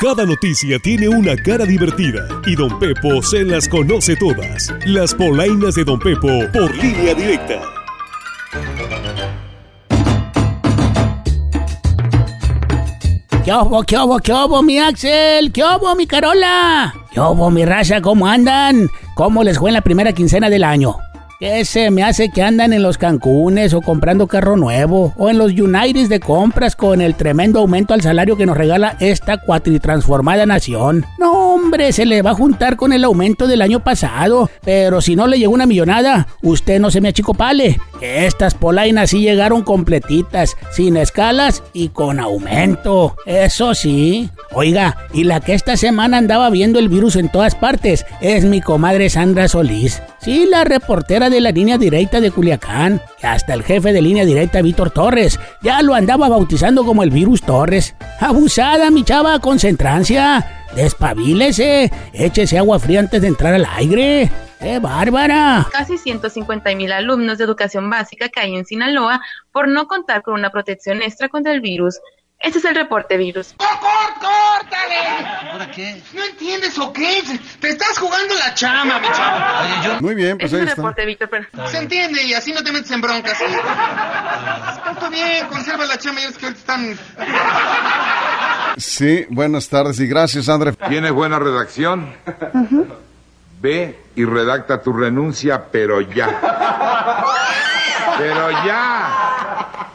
Cada noticia tiene una cara divertida y Don Pepo se las conoce todas. Las polainas de Don Pepo por línea directa. ¿Qué hubo, qué hubo, qué hubo, mi Axel? ¿Qué hubo, mi Carola? ¿Qué hubo, mi raza? ¿Cómo andan? ¿Cómo les fue en la primera quincena del año? ¿Qué se me hace que andan en los Cancunes o comprando carro nuevo o en los United de compras con el tremendo aumento al salario que nos regala esta cuatritransformada nación? No, hombre, se le va a juntar con el aumento del año pasado, pero si no le llegó una millonada, usted no se me achicopale, que estas polainas sí llegaron completitas, sin escalas y con aumento. Eso sí. Oiga, y la que esta semana andaba viendo el virus en todas partes es mi comadre Sandra Solís. Sí, la reportera de la línea directa de Culiacán, hasta el jefe de línea directa, Víctor Torres, ya lo andaba bautizando como el virus Torres. Abusada, mi chava, concentrancia. Despabilese, échese agua fría antes de entrar al aire. ¡Qué bárbara! Casi 150 mil alumnos de educación básica caen en Sinaloa por no contar con una protección extra contra el virus. Este es el reporte virus. ¡Córtale! ¿Ahora qué? ¿No entiendes o qué? Te estás jugando la chama, mi chavo. Oye, yo... Muy bien, pues este ahí es el está. reporte, Víctor. Pero... Se entiende y así no te metes en broncas. Está bien, conserva la chama y es que ahorita están... Sí, buenas tardes y gracias, André. ¿Tienes buena redacción? Ve y redacta tu renuncia, pero ya. Pero ya.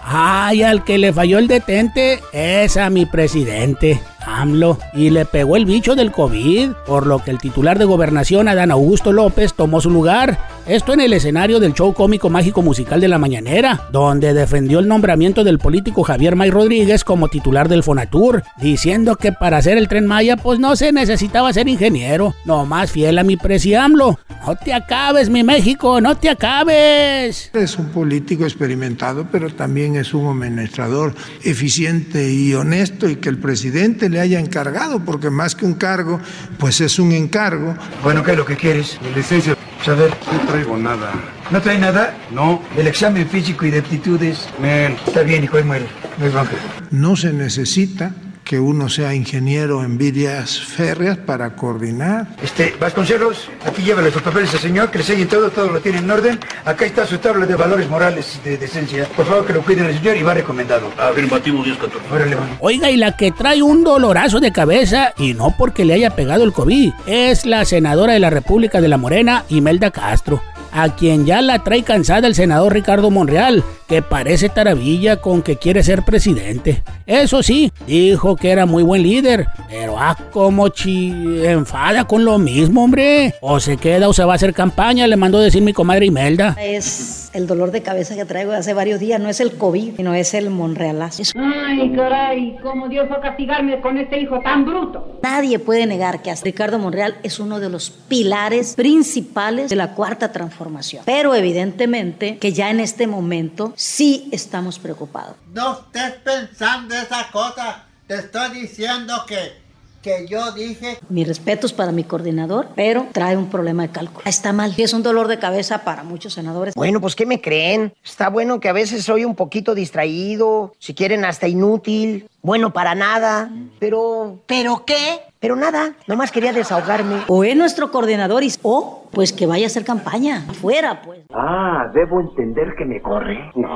Ay, al que le falló el detente es a mi presidente, AMLO, y le pegó el bicho del COVID, por lo que el titular de gobernación, Adán Augusto López, tomó su lugar. Esto en el escenario del show cómico mágico musical de la mañanera, donde defendió el nombramiento del político Javier May Rodríguez como titular del Fonatur, diciendo que para hacer el tren Maya pues no se necesitaba ser ingeniero, no más fiel a mi presi AMLO. No te acabes, mi México, no te acabes. Es un político experimentado, pero también es un administrador eficiente y honesto y que el presidente le haya encargado, porque más que un cargo, pues es un encargo. Bueno, ¿qué es lo que quieres? Licencia, Saber. no traigo nada. ¿No trae nada? No, El examen físico y de aptitudes. men. Está bien, hijo, ahí muere. No bronca. No se necesita que uno sea ingeniero en vías férreas para coordinar. Este, Vasconcelos, aquí llévale sus papeles al señor, que le selle todo, todo lo tiene en orden. Acá está su tabla de valores morales y de decencia. Por favor, que lo cuiden al señor y va recomendado. Afirmativo 10-14. Órale, mano. Oiga, y la que trae un dolorazo de cabeza, y no porque le haya pegado el COVID, es la senadora de la República de la Morena, Imelda Castro, a quien ya la trae cansada el senador Ricardo Monreal, que parece taravilla con que quiere ser presidente. Eso sí, dijo que era muy buen líder, pero ah, como chi enfada con lo mismo, hombre. O se queda o se va a hacer campaña, le mandó decir mi comadre Imelda. Es el dolor de cabeza que traigo hace varios días, no es el COVID, sino es el Monrealazo. Ay, caray, cómo Dios va a castigarme con este hijo tan bruto. Nadie puede negar que Ricardo Monreal es uno de los pilares principales de la cuarta transformación. Pero evidentemente que ya en este momento sí estamos preocupados. No estés pensando esa cosa. Te estoy diciendo que, que yo dije. Mis respetos para mi coordinador, pero trae un problema de cálculo. Está mal y es un dolor de cabeza para muchos senadores. Bueno, pues ¿qué me creen? Está bueno que a veces soy un poquito distraído, si quieren hasta inútil, bueno para nada, pero... ¿Pero qué? Pero nada, nomás quería desahogarme. O es nuestro coordinador y, o pues que vaya a hacer campaña afuera, pues. Ah, debo entender que me corre. No.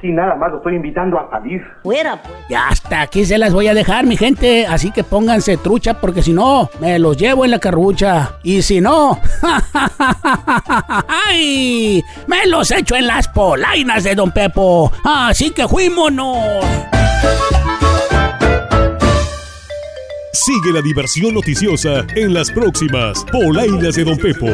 Si nada más lo estoy invitando a salir. Fuera, pues. Ya hasta aquí se las voy a dejar, mi gente. Así que pónganse trucha, porque si no, me los llevo en la carrucha. Y si no, ¡ay! Me los echo en las polainas de Don Pepo. Así que fuímonos. Sigue la diversión noticiosa en las próximas Polainas de Don Pepo.